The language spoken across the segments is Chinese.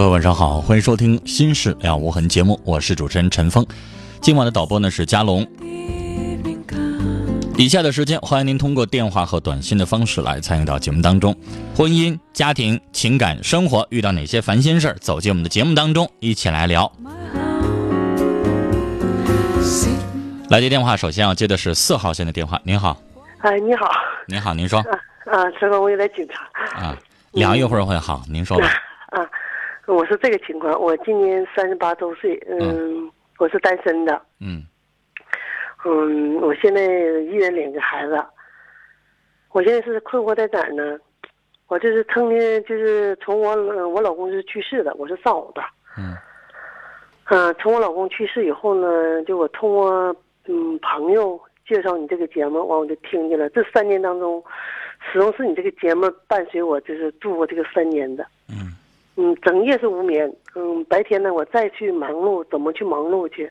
朋友，晚上好，欢迎收听《心事了无痕》节目，我是主持人陈峰。今晚的导播呢是佳龙。以下的时间，欢迎您通过电话和短信的方式来参与到节目当中。婚姻、家庭、情感、生活遇到哪些烦心事儿，走进我们的节目当中，一起来聊。来接电话，首先要接的是四号线的电话。您好，哎，你好，您好，您说啊，陈总，我有点紧张啊，聊一会儿会好，您说吧。啊，我是这个情况，我今年三十八周岁，嗯，我是单身的，嗯嗯，我现在一人领个孩子，我现在是困惑在哪儿呢？我就是成天就是从我我老公是去世的，我是丧偶的，嗯嗯，从我老公去世以后呢，就我通过嗯朋友介绍你这个节目，完我就听见了。这三年当中，始终是你这个节目伴随我，就是度过这个三年的。嗯嗯，整夜是无眠。嗯，白天呢，我再去忙碌，怎么去忙碌去？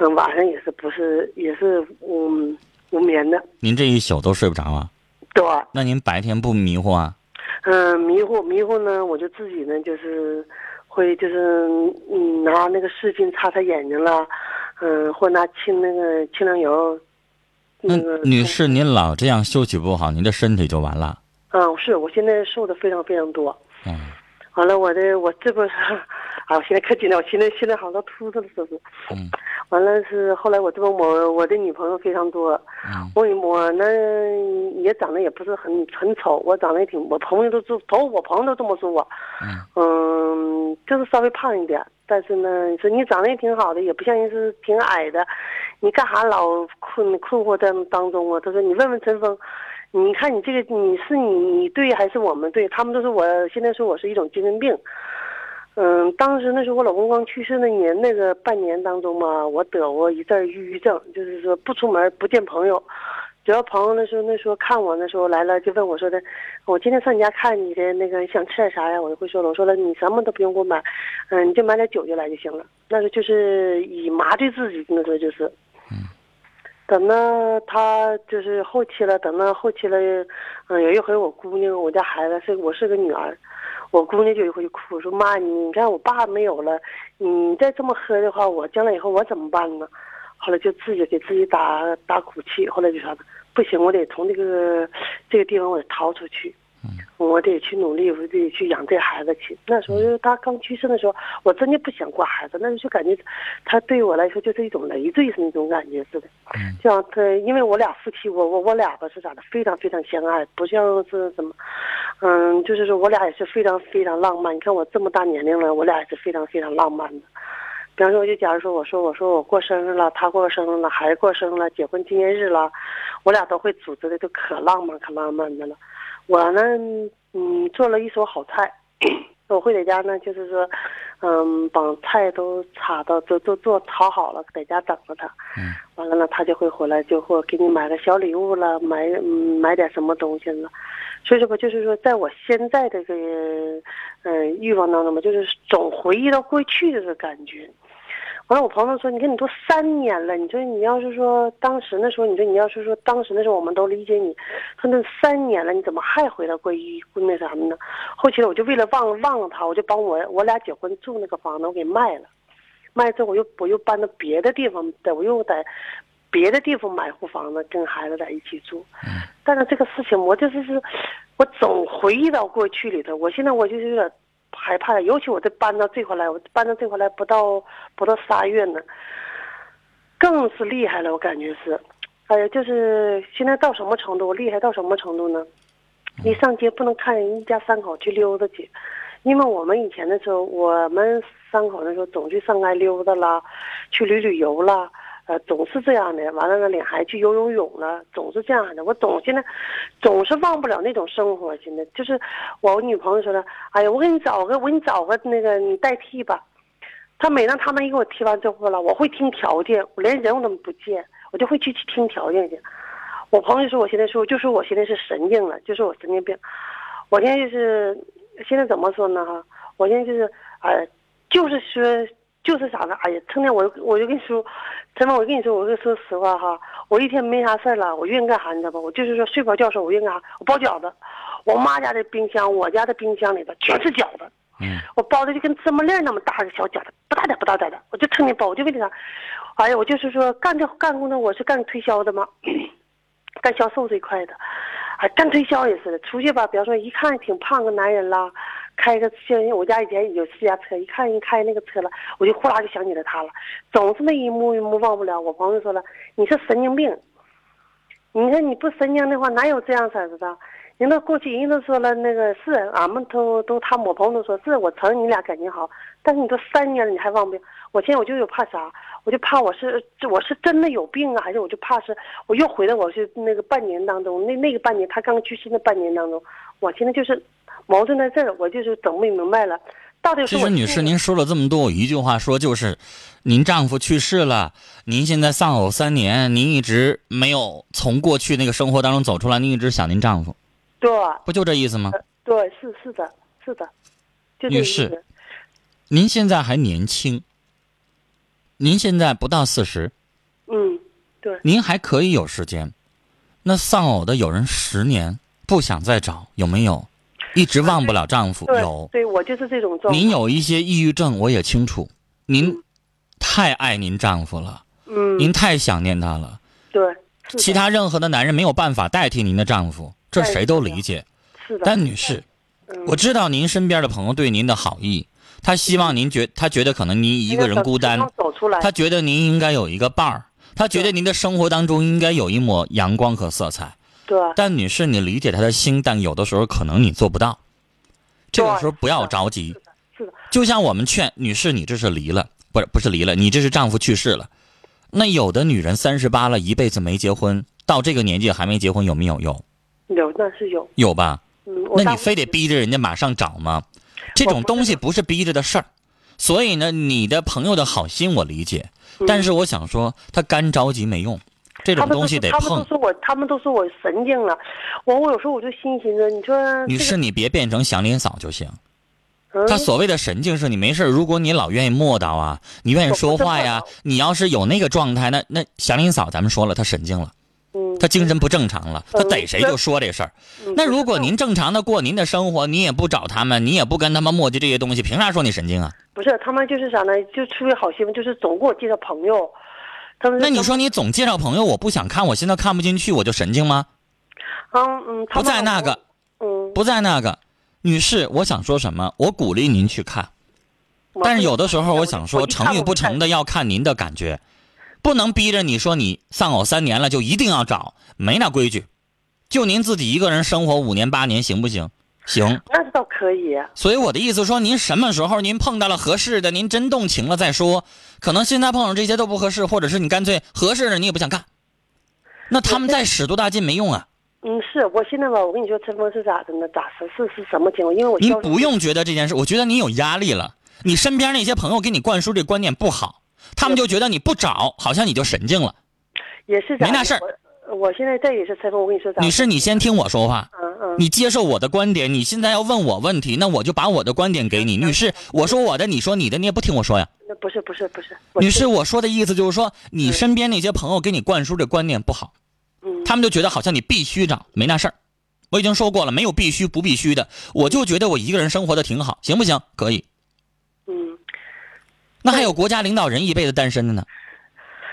嗯，晚上也是不是也是嗯无眠的。您这一宿都睡不着啊？对，那您白天不迷糊啊？嗯，迷糊迷糊呢，我就自己呢就是会就是嗯拿那个湿巾擦擦眼睛了，嗯，或拿清那个清凉油。那那个女士，您老这样休息不好，您的身体就完了。嗯，是我现在瘦的非常非常多。嗯完了，我的我这不是，啊，我现在可紧张，我现在现在好像秃子了似的。嗯完了是后来我这不我我的女朋友非常多，嗯我我呢也长得也不是很很丑，我长得也挺，我朋友都都都我朋友都这么说我，嗯嗯，就是稍微胖一点，但是呢，你说你长得也挺好的，也不像人是挺矮的，你干啥老困困惑在当中啊？他说你问问陈峰，你看你这个你是你对还是我们对？他们都说我现在说我是一种精神病。嗯，当时那时候我老公刚去世那年那个半年当中嘛，我得过一阵抑郁症，就是说不出门不见朋友，只要朋友那时候那时候看我那时候来了就问我说的，我今天上你家看你的那个想吃点啥呀？我就会说了，我说了你什么都不用给我买，嗯，你就买点酒就来就行了。那时候就是以麻醉自己，那时候就是。等到他就是后期了，等到后期了，嗯，有一回我姑娘，我家孩子是我是个女儿，我姑娘就一回就哭说妈，你你看我爸没有了，你再这么喝的话，我将来以后我怎么办呢？后来就自己给自己打打鼓气，后来就说，不行，我得从这个这个地方我得逃出去，我得去努力，我得去养这孩子去。那时候他刚去世的时候，我真的不想过孩子，那时候就感觉他对我来说就是一种累赘是那种感觉似的。就像他，因为我俩夫妻，我我我俩吧是咋的，非常非常相爱，不像是什么，嗯，就是说我俩也是非常非常浪漫。你看我这么大年龄了，我俩也是非常非常浪漫的。比方说，我就假如说我说我说我过生日了，他过生日了，孩子过生日了，结婚纪念日了，我俩都会组织的都可浪漫可浪漫的了。我呢，嗯，做了一手好菜，我会在家呢，就是说，嗯，把菜都插到都都做炒好了，在家等着他。嗯。完了呢，他就会回来，就会给你买个小礼物了，买嗯买点什么东西了。所以说吧，就是说，在我现在这个嗯欲望当中吧，就是总回忆到过去的这个感觉。完了，我朋友说：“你看，你都三年了，你说你要是说当时那时候，你说你要是说当时那时候我们都理解你，说那三年了，你怎么还回到过去那什么呢？”后期我就为了忘忘了他，我就把我我俩结婚住那个房子我给卖了，卖之后我又我又搬到别的地方，在我又在别的地方买户房子跟孩子在一起住。但是这个事情我就是是，我总回忆到过去里头。我现在我就是有点害怕，尤其我这搬到这块来，我搬到这块来不到不到仨月呢，更是厉害了。我感觉是，哎呀，就是现在到什么程度？厉害到什么程度呢？你上街不能看人一家三口去溜达去，因为我们以前的时候，我们三口的时候总去上街溜达啦，去旅旅游啦，呃，总是这样的。完了呢，领孩子去游游泳了，总是这样的。我总现在总是忘不了那种生活。现在就是我女朋友说的，哎呀，我给你找个，我给你找个那个你代替吧。他每当他们一给我提完这话了，我会听条件，我连人我都不见，我就会去去听条件去。我朋友说，我现在说，就说我现在是神经了，就说我神经病。我现在就是现在怎么说呢？哈，我现在就是，哎，就是说，就是啥呢？哎呀，成天我我就跟你说，陈峰，我跟你说，我跟你说实话哈，我一天没啥事了，我愿意干啥你知道吧？我就是说睡不着觉时候，我愿意干啥？我包饺子。我妈家的冰箱，我家的冰箱里头全是饺子。嗯。我包的就跟芝麻粒那么大的小饺子，不大点不大点的，我就成天包，我就为啥？哎呀，我就是说干这干工作，我是干推销的嘛。干销售这一块的，啊，干推销也是的。出去吧，比方说一看挺胖个男人啦，开个像我家以前有私家车，一看人开那个车了，我就呼啦就想起了他了，总是那一幕一幕忘不了。我朋友说了，你是神经病，你说你不神经的话，哪有这样式的？人都过去，人都说了，那个是俺们都都，他我朋友都说是我承认你俩感情好，但是你都三年了，你还忘不了？我现在我就有怕啥？我就怕我是我是真的有病啊，还是我就怕是我又回到我是那个半年当中，那那个半年他刚去世那半年当中，我现在就是矛盾在这儿，我就是整不明白了，到底是。其实女士，您说了这么多，我一句话说就是，您丈夫去世了，您现在丧偶三年，您一直没有从过去那个生活当中走出来，您一直想您丈夫。对，不就这意思吗？对，是是的，是的，女士，您现在还年轻，您现在不到四十，嗯，对，您还可以有时间。那丧偶的有人十年不想再找，有没有？一直忘不了丈夫，有。对我就是这种状。您有一些抑郁症，我也清楚。您太爱您丈夫了，嗯，您太想念他了。对，其他任何的男人没有办法代替您的丈夫。这谁都理解，是但女士，我知道您身边的朋友对您的好意，他希望您觉，他觉得可能您一个人孤单，他觉得您应该有一个伴儿，他觉得您的生活当中应该有一抹阳光和色彩。对。但女士，你理解他的心，但有的时候可能你做不到。这个时候不要着急。是的。就像我们劝女士，你这是离了，不是不是离了，你这是丈夫去世了。那有的女人三十八了，一辈子没结婚，到这个年纪还没结婚，有没有？用。有那是有有吧？嗯，那你非得逼着人家马上找吗？这种东西不是逼着的事儿，所以呢，你的朋友的好心我理解，但是我想说，他干着急没用，这种东西得碰。他们都说我，他们都说我神经了，我我有时候我就心寻思，你说女士，你别变成祥林嫂就行。他所谓的神经是你没事如果你老愿意磨叨啊，你愿意说话呀，你要是有那个状态，那那祥林嫂咱们说了，她神经了。他精神不正常了，他逮谁就说这事儿。那如果您正常的过您的生活，你也不找他们，你也不跟他们磨叽这些东西，凭啥说你神经啊？不是，他们就是啥呢？就出于好心，就是总给我介绍朋友。他们那你说你总介绍朋友，我不想看，我现在看不进去，我就神经吗？嗯嗯。不在那个，嗯，不在那个，女士，我想说什么？我鼓励您去看，但是有的时候我想说，成与不成的要看您的感觉。不能逼着你说你丧偶三年了就一定要找，没那规矩。就您自己一个人生活五年八年行不行？行，那倒可以。所以我的意思说，您什么时候您碰到了合适的，您真动情了再说。可能现在碰上这些都不合适，或者是你干脆合适的你也不想干。那他们再使多大劲没用啊。嗯，是我现在吧，我跟你说，陈峰是咋的呢？咋是是是什么情况？因为我您不用觉得这件事，我觉得你有压力了。你身边那些朋友给你灌输这观念不好。他们就觉得你不找，好像你就神经了，也是没那事儿。我现在这也是采访，我跟你说，女士，你先听我说话，嗯嗯，你接受我的观点。你现在要问我问题，那我就把我的观点给你。女士，我说我的，你说你的，你也不听我说呀？那不是不是不是，女士，我说的意思就是说，你身边那些朋友给你灌输这观念不好，嗯，他们就觉得好像你必须找，没那事儿。我已经说过了，没有必须不必须的，我就觉得我一个人生活的挺好，行不行？可以。嗯，那还有国家领导人一辈子单身的呢？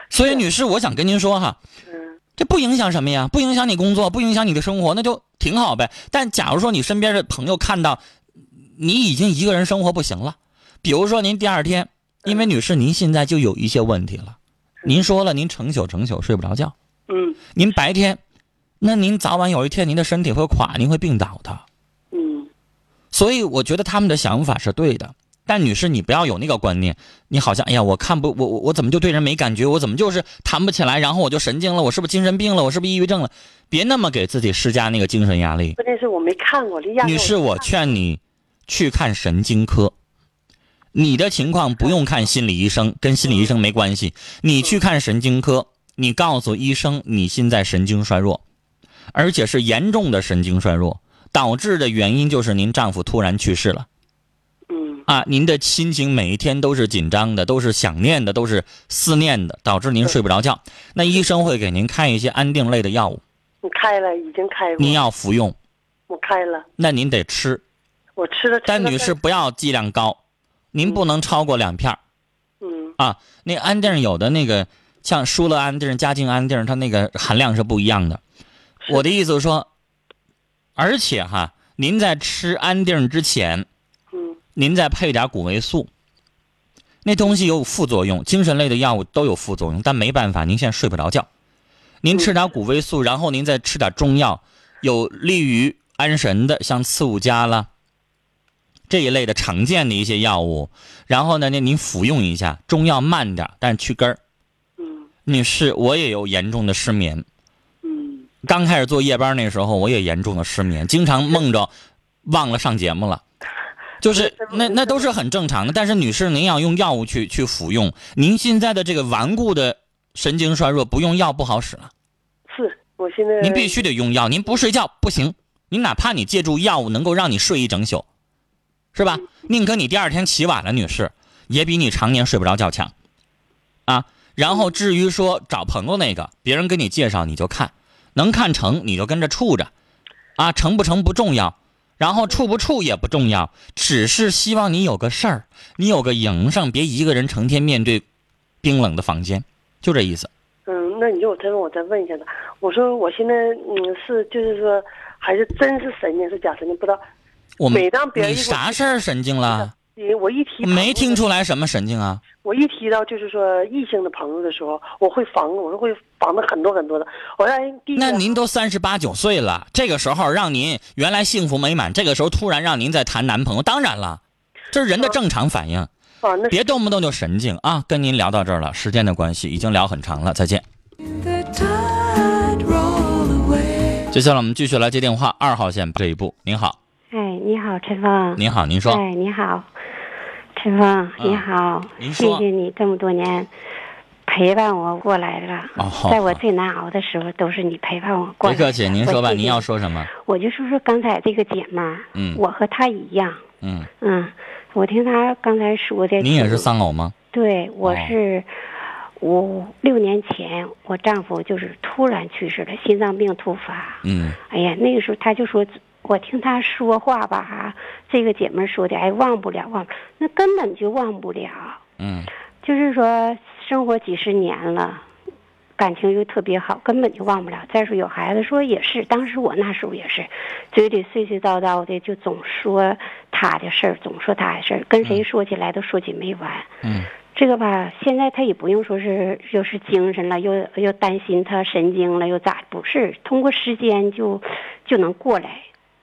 所以，女士，我想跟您说哈，嗯这不影响什么呀？不影响你工作，不影响你的生活，那就挺好呗。但假如说你身边的朋友看到你已经一个人生活不行了，比如说您第二天，因为女士您现在就有一些问题了，您说了您成宿成宿睡不着觉，嗯您白天，那您早晚有一天您的身体会垮，您会病倒的。嗯所以我觉得他们的想法是对的，但女士你不要有那个观念，你好像哎呀我看不我我我怎么就对人没感觉，我怎么就是谈不起来，然后我就神经了，我是不是精神病了，我是不是抑郁症了？别那么给自己施加那个精神压力。关键是我没看过，这压根女士，我劝你去看神经科。你的情况不用看心理医生，跟心理医生没关系。你去看神经科，你告诉医生你现在神经衰弱，而且是严重的神经衰弱，导致的原因就是您丈夫突然去世了嗯啊！您的心情每一天都是紧张的，都是想念的，都是思念的，导致您睡不着觉。那医生会给您开一些安定类的药物，你开了，已经开过，您要服用，我开了，那您得吃。我吃了，但女士不要剂量高，您不能超过两片儿嗯啊。那安定有的那个像舒乐安定、佳境安定，它那个含量是不一样的。我的意思是说，而且哈，您在吃安定之前，嗯您再配点谷维素。那东西有副作用，精神类的药物都有副作用，但没办法，您现在睡不着觉。您吃点谷维素，然后您再吃点中药，有利于安神的，像刺五加啦这一类的常见的一些药物。然后呢，那您服用一下，中药慢点，但是去根儿。嗯女士，我也有严重的失眠。嗯刚开始做夜班那时候，我也严重的失眠，经常梦着忘了上节目了，就是那那都是很正常的。但是女士，您要用药物去去服用，您现在的这个顽固的神经衰弱，不用药不好使了，是我现在您必须得用药，您不睡觉不行，您哪怕你借助药物能够让你睡一整宿，是吧？宁可你第二天起晚了，女士，也比你常年睡不着觉强，啊。然后至于说找朋友那个，别人给你介绍你就看，能看成你就跟着处着，啊，成不成不重要，然后处不处也不重要，只是希望你有个事儿，你有个营生，别一个人成天面对冰冷的房间，就这意思。嗯，那你就我再问我再问一下他，我说我现在嗯是就是说还是真是神经是假神经不知道，我们每当别人你啥事儿神经了？因我一提没听出，来什么神经啊？我一提到就是说异性的朋友的时候，我会防，我说会防的很多很多的。我让人第一那您都三十八九岁了，这个时候让您原来幸福美满，这个时候突然让您在谈男朋友，当然了，这是人的正常反应，啊，那别动不动就神经啊！跟您聊到这儿了，时间的关系已经聊很长了，再见。接下来我们继续来接电话，二号线这一步，您好，哎，你好，陈峰。您好，您说，哎，你好，陈峰，你好，谢谢你这么多年陪伴我过来了。哦好在我最难熬的时候，都是你陪伴我过来的。别客气，您说吧，您要说什么？我就说说刚才这个姐们儿，嗯我和她一样，嗯，嗯，我听她刚才说的，您也是丧偶吗？对，我哦是五六年前，我丈夫就是突然去世了，心脏病突发。嗯哎呀，那个时候他就说，我听她说话吧，这个姐妹说的，哎，忘不了，忘不了，那根本就忘不了。嗯就是说，生活几十年了，感情又特别好，根本就忘不了。再说有孩子，说也是，当时我那时候也是，嘴里碎碎叨叨的，就总说他的事儿，总说他的事儿，跟谁说起来都说起没完。嗯这个吧，现在他也不用说是又是精神了，又又担心他神经了，又咋？不是，通过时间就就能过来。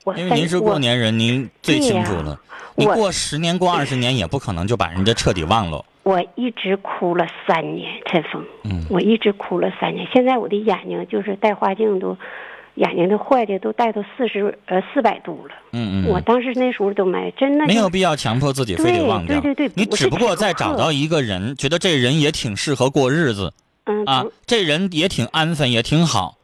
我因为您是过年人，您最清楚了。你过十年、过二十年，也不可能就把人家彻底忘了。我一直哭了三年，陈峰，嗯我一直哭了三年。现在我的眼睛就是戴花镜都，眼睛都坏的都戴到四十呃四百度了。嗯嗯嗯。我当时那时候都没真的就没有必要强迫自己非得忘掉。对对对你只不过强再找到一个人，觉得这人也挺适合过日子嗯啊，这人也挺安分，也挺好。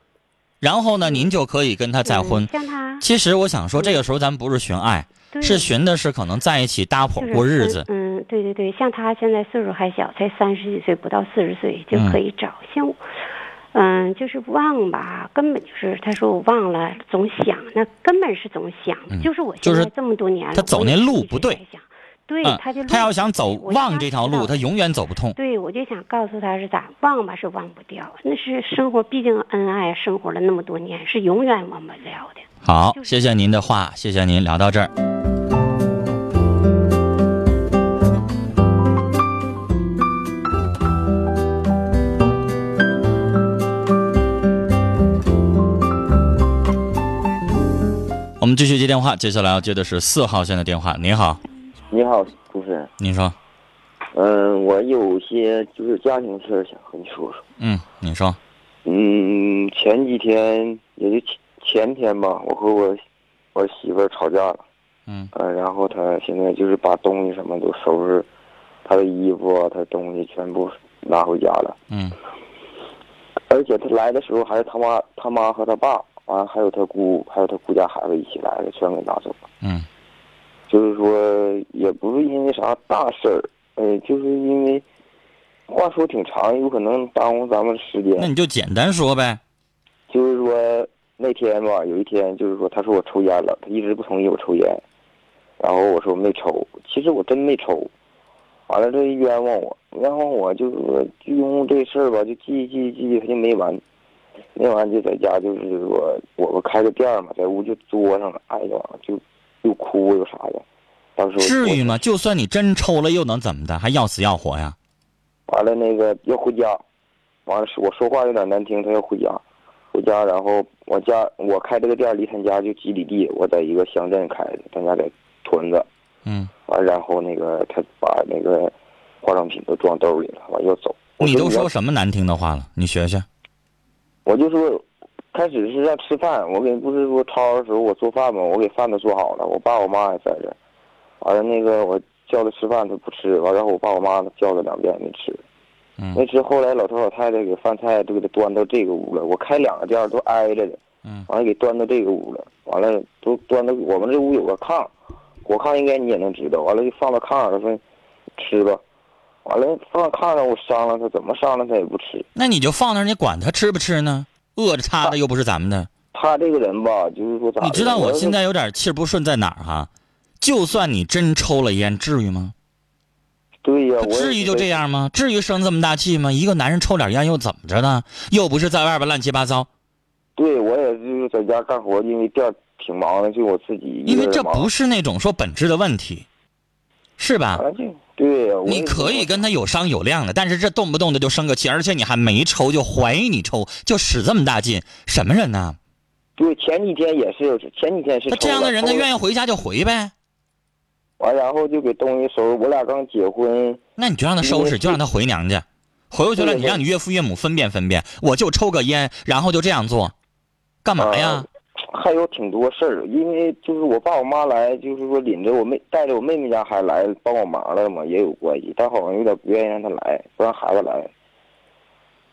然后呢，您就可以跟他再婚嗯。像他其实我想说，这个时候咱不是寻爱，是寻的是可能在一起搭伙过日子。嗯，嗯对对对，像他现在岁数还小，才三十几岁，不到四十岁就可以找。像我，嗯，就是忘吧，根本就是他说我忘了，总想，那根本是总想，嗯就是我就是现在这么多年了，他走那路不对对，嗯他就，他要想走忘这条路，他永远走不通。对，我就想告诉他是咋忘吧是忘不掉，那是生活，毕竟恩爱生活了那么多年，是永远忘不了的。好，就是谢谢您的话，谢谢您聊到这儿。我们继续接电话，接下来要接的是四号线的电话。您好，你好，主持人。你说，嗯，我有些就是家庭事儿想和你说说。嗯，你说，嗯，前几天也就前前天吧，我和我我媳妇儿吵架了。嗯呃，然后她现在就是把东西什么都收拾，她的衣服啊，她的东西全部拿回家了。嗯而且她来的时候还是她妈、她妈和她爸，完、了还有她姑，还有她姑家孩子一起来的，全给拿走了。嗯就是说，也不是因为啥大事儿，呃，就是因为话说挺长，有可能耽误咱们时间。那你就简单说呗。就是说那天吧，有一天就是说，他说我抽烟了，他一直不同意我抽烟，然后我说我没抽，其实我真没抽，完了这冤枉我，冤枉我就是说就因为这事儿吧，就记记记，他就没完，没完就在家就是说我们开个店儿嘛，在屋就作上了，哎呀就又哭又啥的，当时我至于吗？就算你真抽了，又能怎么的？还要死要活呀？完了那个要回家，完了我说话有点难听，他要回家，回家然后我家我开这个店离他家就几里地，我在一个乡镇开的，他家在屯子，嗯，完然后那个他把那个化妆品都装兜里了，完要走。你都说什么难听的话了？你学学。我就说，开始是让吃饭，我给不是说掏的时候我做饭嘛，我给饭都做好了，我爸我妈也在这儿，完了那个我叫他吃饭他不吃，完然后我爸我妈叫了两遍没吃，嗯没吃，后来老头老太太给饭菜都给他端到这个屋了，我开两个店儿都挨着的，嗯完了给端到这个屋了，完了都端到我们这屋有个炕，我炕应该你也能知道，完了就放到炕上，他说吃吧，完了放到炕上我商量他怎么商量他也不吃。那你就放那儿，你管他吃不吃呢？饿着他的又不是咱们的。他这个人吧，就是说咋？你知道我现在有点气不顺在哪儿哈？就算你真抽了烟，至于吗？对呀、至于就这样吗？至于生这么大气吗？一个男人抽点烟又怎么着呢？又不是在外边乱七八糟。对我也就是在家干活，因为店挺忙的，就我自己因为这。不是那种说本质的问题，是吧？对呀、你可以跟他有商有量的，但是这动不动的就生个气，而且你还没抽就怀疑你抽，就使这么大劲，什么人呢？对前几天也是，前几天是他这样的人，他愿意意回家就回呗。完，然后就给东西收拾。我俩刚结婚，那你就让他收拾，就让他回娘家。回过去了，你让你岳父岳母分辨分辨。我就抽个烟，然后就这样做，干嘛呀？啊还有挺多事儿，因为就是我爸我妈来，就是说领着我妹带着我妹妹家孩子来帮我忙了嘛，也有关系。但好像有点不愿意让他来，不让孩子来。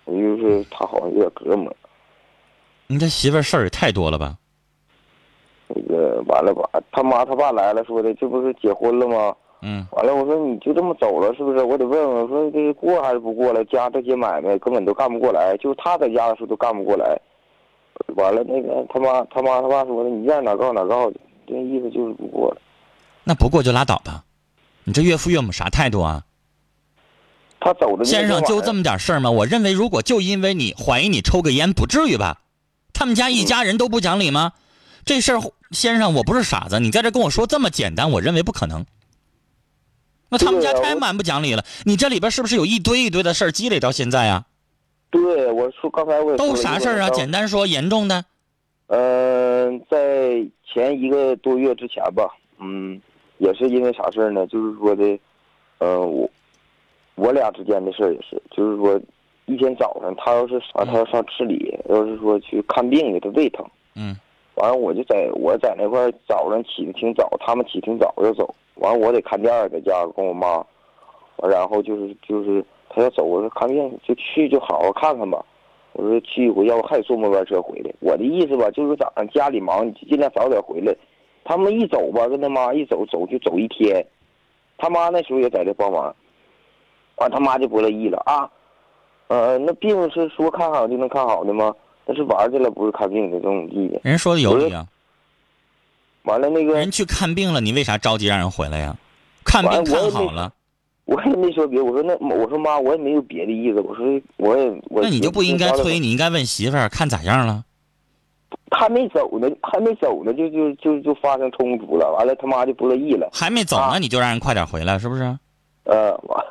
我就是他好像有点隔膜。你这媳妇事儿也太多了吧？那个完了吧，他妈他爸来了，说的这不是结婚了吗？嗯，完了，我说你就这么走了是不是？我得问问，我说这是过还是不过了？家这些买卖根本都干不过来，就是他在家的时候都干不过来。完了，那个他妈他妈他爸说的，你愿意哪告哪告去，这意思就是不过了。那不过就拉倒吧。你这岳父岳母啥态度啊？他走的先生就这么点事儿吗？我认为，如果就因为你怀疑你抽个烟，不至于吧？他们家一家人都不讲理吗？这事儿，先生，我不是傻子，你在这跟我说这么简单，我认为不可能。那他们家太蛮不讲理了，你这里边是不是有一堆一堆的事儿积累到现在啊？对我说刚才我都啥事儿啊？简单说，严重的，嗯、在前一个多月之前吧，嗯，也是因为啥事儿呢？就是说的，呃，我我俩之间的事儿也是，就是说一天早上他要是啥，他要上市里，要是说去看病去，他胃疼，嗯，完了我就在我在那块儿早上起的挺早，他们起挺早就走，完了我得看店儿，在家跟我妈，完然后就是就是他要走，我说看病就去就好好看看吧。我说去一回，要不还得坐末班车回来。我的意思吧，就是早上家里忙，你尽量早点回来。他们一走吧，跟他妈一走走就走一天。他妈那时候也在这帮忙，完他妈就不乐意了啊。呃，那病是说看好就能看好的吗？那是玩去了，不是看病的，这种地的。人说的有理啊。完了那个人去看病了，你为啥着急让人回来呀？看病看好了，我也没说别，我说那我说妈，我也没有别的意思，我说我也我那你就不应该催，你应该问媳妇儿看咋样了。还没走呢，还没走呢，就就就就发生冲突了，完了他妈就不乐意了，还没走呢，啊你就让人快点回来，是不是？呃，完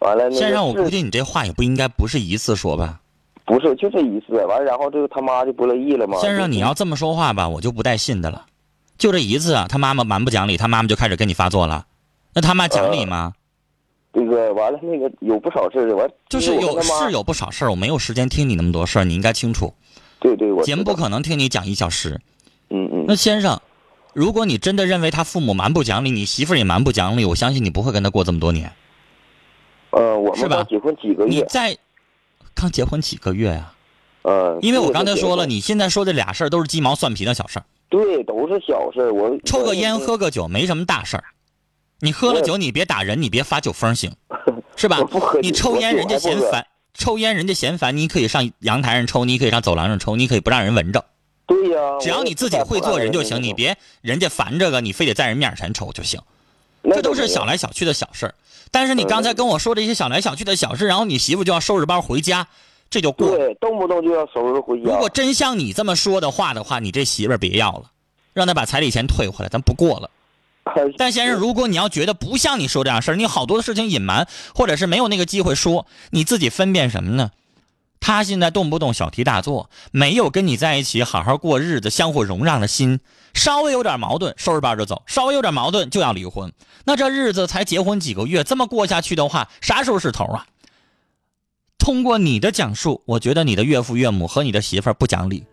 完了那个先生，我估计你这话也不应该不是一次说吧。不是就这一次，完了然后这个他妈就不乐意了嘛。先生，你要这么说话吧，我就不带信的了。就这一次啊，他妈妈蛮不讲理，他妈妈就开始跟你发作了。那他妈讲理吗？这个完了那个有不少事儿，完就是有是有不少事儿，我没有时间听你那么多事儿，你应该清楚。对对，我节目不可能听你讲一小时。嗯嗯那先生，如果你真的认为他父母蛮不讲理，你媳妇儿也蛮不讲理，我相信你不会跟他过这么多年。呃，我们刚结婚几个月，你在刚结婚几个月呀、呃，因为我刚才说了，你你现在说这俩事儿都是鸡毛蒜皮的小事儿，对都是小事儿，我抽个烟喝个酒没什么大事儿。你喝了酒，你别打人，你别发酒疯行，是吧？你抽烟，人家嫌烦；抽烟，人家嫌烦。你可以上阳台上抽，你可以上走廊上抽，你可以不让人闻着。对呀，只要你自己会做人就行，你别人家烦这个，你非得在人面前抽就行。这都是小来小去的小事儿。但是你刚才跟我说这些小来小去的小事，然后你媳妇就要收拾包回家，这就过了。对，动不动就要收拾回家。如果真像你这么说的话的话，你这媳妇儿别要了，让她把彩礼钱退回来，咱不过了。但先生，如果你要觉得不像你说这样事儿，你好多的事情隐瞒，或者是没有那个机会说，你自己分辨什么呢？他现在动不动小题大做，没有跟你在一起好好过日子、相互容让的心，稍微有点矛盾，收拾包就走；稍微有点矛盾就要离婚。那这日子才结婚几个月，这么过下去的话，啥时候是头啊？通过你的讲述，我觉得你的岳父岳母和你的媳妇儿不讲理，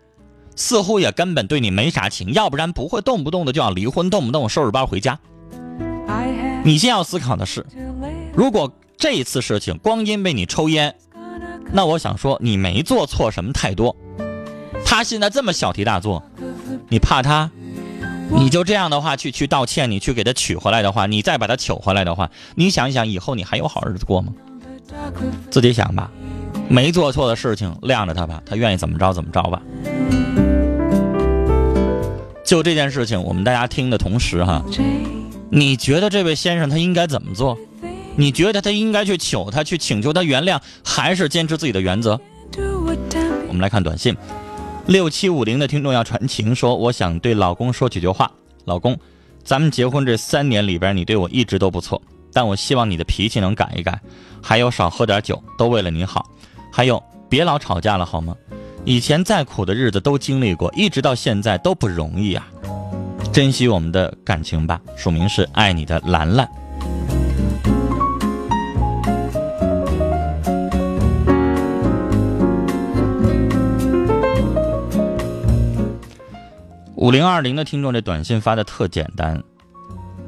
似乎也根本对你没啥情，要不然不会动不动的就要离婚，动不动收拾包回家。你先要思考的是，如果这一次事情光因为你抽烟，那我想说你没做错什么太多。他现在这么小题大做，你怕他，你就这样的话去去道歉，你去给他取回来的话，你再把他取回来的话，你想一想以后你还有好日子过吗？自己想吧，没做错的事情晾着他吧，他愿意怎么着怎么着吧。就这件事情，我们大家听的同时哈，你觉得这位先生他应该怎么做？你觉得他应该去求他，去请求他原谅，还是坚持自己的原则？我们来看短信，六七五零的听众要传情说，我想对老公说几句话。老公，咱们结婚这三年里边，你对我一直都不错，但我希望你的脾气能改一改，还有少喝点酒，都为了你好。还有，别老吵架了好吗？以前再苦的日子都经历过，一直到现在都不容易啊。珍惜我们的感情吧。署名是爱你的兰兰。五零二零的听众这短信发的特简单，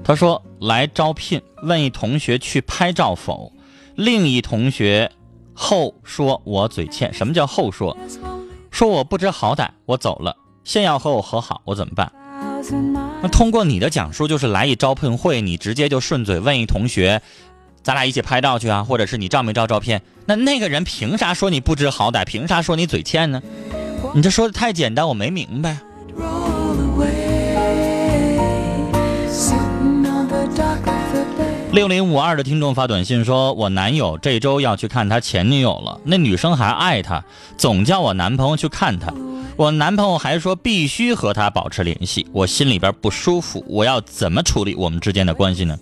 他说来招聘，问一同学去拍照否？另一同学后说我嘴欠，什么叫后说？说我不知好歹，我走了，现要和我和好，我怎么办？那通过你的讲述，就是来一招聘会，你直接就顺嘴问一同学，咱俩一起拍照去啊，或者是你照没照照片？那那个人凭啥说你不知好歹？凭啥说你嘴欠呢？你这说的太简单，我没明白。六零五二的听众发短信说，我男友这周要去看他前女友了，那女生还爱他，总叫我男朋友去看他。我男朋友还说必须和他保持联系，我心里边不舒服，我要怎么处理我们之间的关系呢？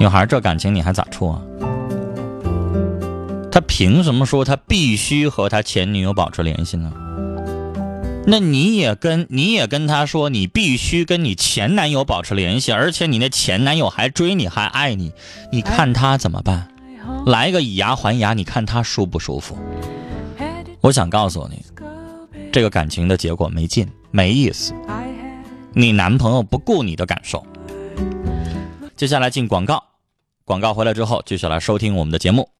女孩，这感情你还咋处啊？他凭什么说他必须和他前女友保持联系呢？那你也跟你也跟他说，你必须跟你前男友保持联系，而且你那前男友还追你，还爱你，你看他怎么办？来个以牙还牙，你看他舒不舒服？我想告诉你，这个感情的结果没劲，没意思。你男朋友不顾你的感受。接下来进广告，广告回来之后，继续来收听我们的节目。